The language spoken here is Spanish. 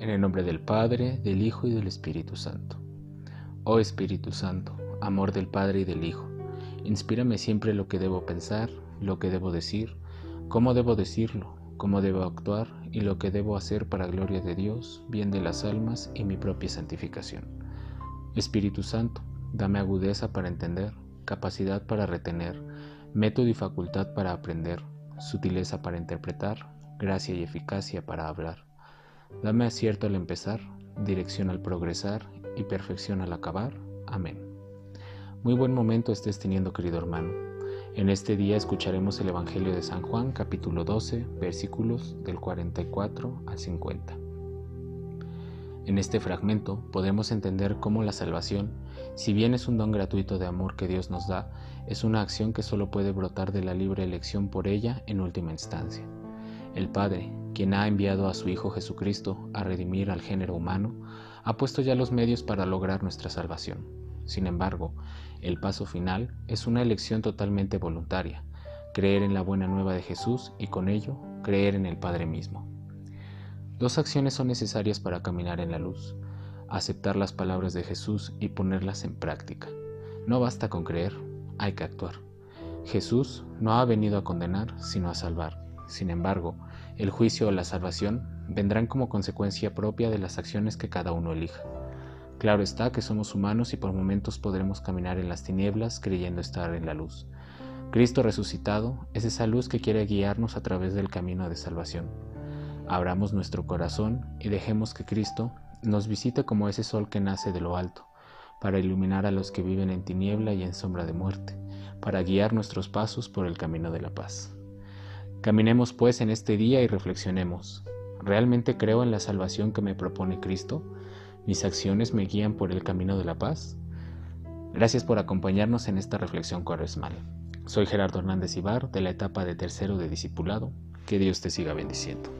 En el nombre del Padre, del Hijo y del Espíritu Santo. Oh Espíritu Santo, amor del Padre y del Hijo, inspírame siempre lo que debo pensar, lo que debo decir, cómo debo decirlo, cómo debo actuar y lo que debo hacer para gloria de Dios, bien de las almas y mi propia santificación. Espíritu Santo, dame agudeza para entender, capacidad para retener, método y facultad para aprender, sutileza para interpretar, gracia y eficacia para hablar. Dame acierto al empezar, dirección al progresar y perfección al acabar. Amén. Muy buen momento estés teniendo, querido hermano. En este día escucharemos el Evangelio de San Juan, capítulo 12, versículos del 44 al 50. En este fragmento podemos entender cómo la salvación, si bien es un don gratuito de amor que Dios nos da, es una acción que solo puede brotar de la libre elección por ella en última instancia. El Padre, quien ha enviado a su Hijo Jesucristo a redimir al género humano, ha puesto ya los medios para lograr nuestra salvación. Sin embargo, el paso final es una elección totalmente voluntaria, creer en la buena nueva de Jesús y con ello creer en el Padre mismo. Dos acciones son necesarias para caminar en la luz, aceptar las palabras de Jesús y ponerlas en práctica. No basta con creer, hay que actuar. Jesús no ha venido a condenar, sino a salvar. Sin embargo, el juicio o la salvación vendrán como consecuencia propia de las acciones que cada uno elija. Claro está que somos humanos y por momentos podremos caminar en las tinieblas creyendo estar en la luz. Cristo resucitado es esa luz que quiere guiarnos a través del camino de salvación. Abramos nuestro corazón y dejemos que Cristo nos visite como ese sol que nace de lo alto, para iluminar a los que viven en tiniebla y en sombra de muerte, para guiar nuestros pasos por el camino de la paz. Caminemos pues en este día y reflexionemos. ¿Realmente creo en la salvación que me propone Cristo? ¿Mis acciones me guían por el camino de la paz? Gracias por acompañarnos en esta reflexión cuaresmal. Soy Gerardo Hernández Ibar de la etapa de tercero de discipulado. Que Dios te siga bendiciendo.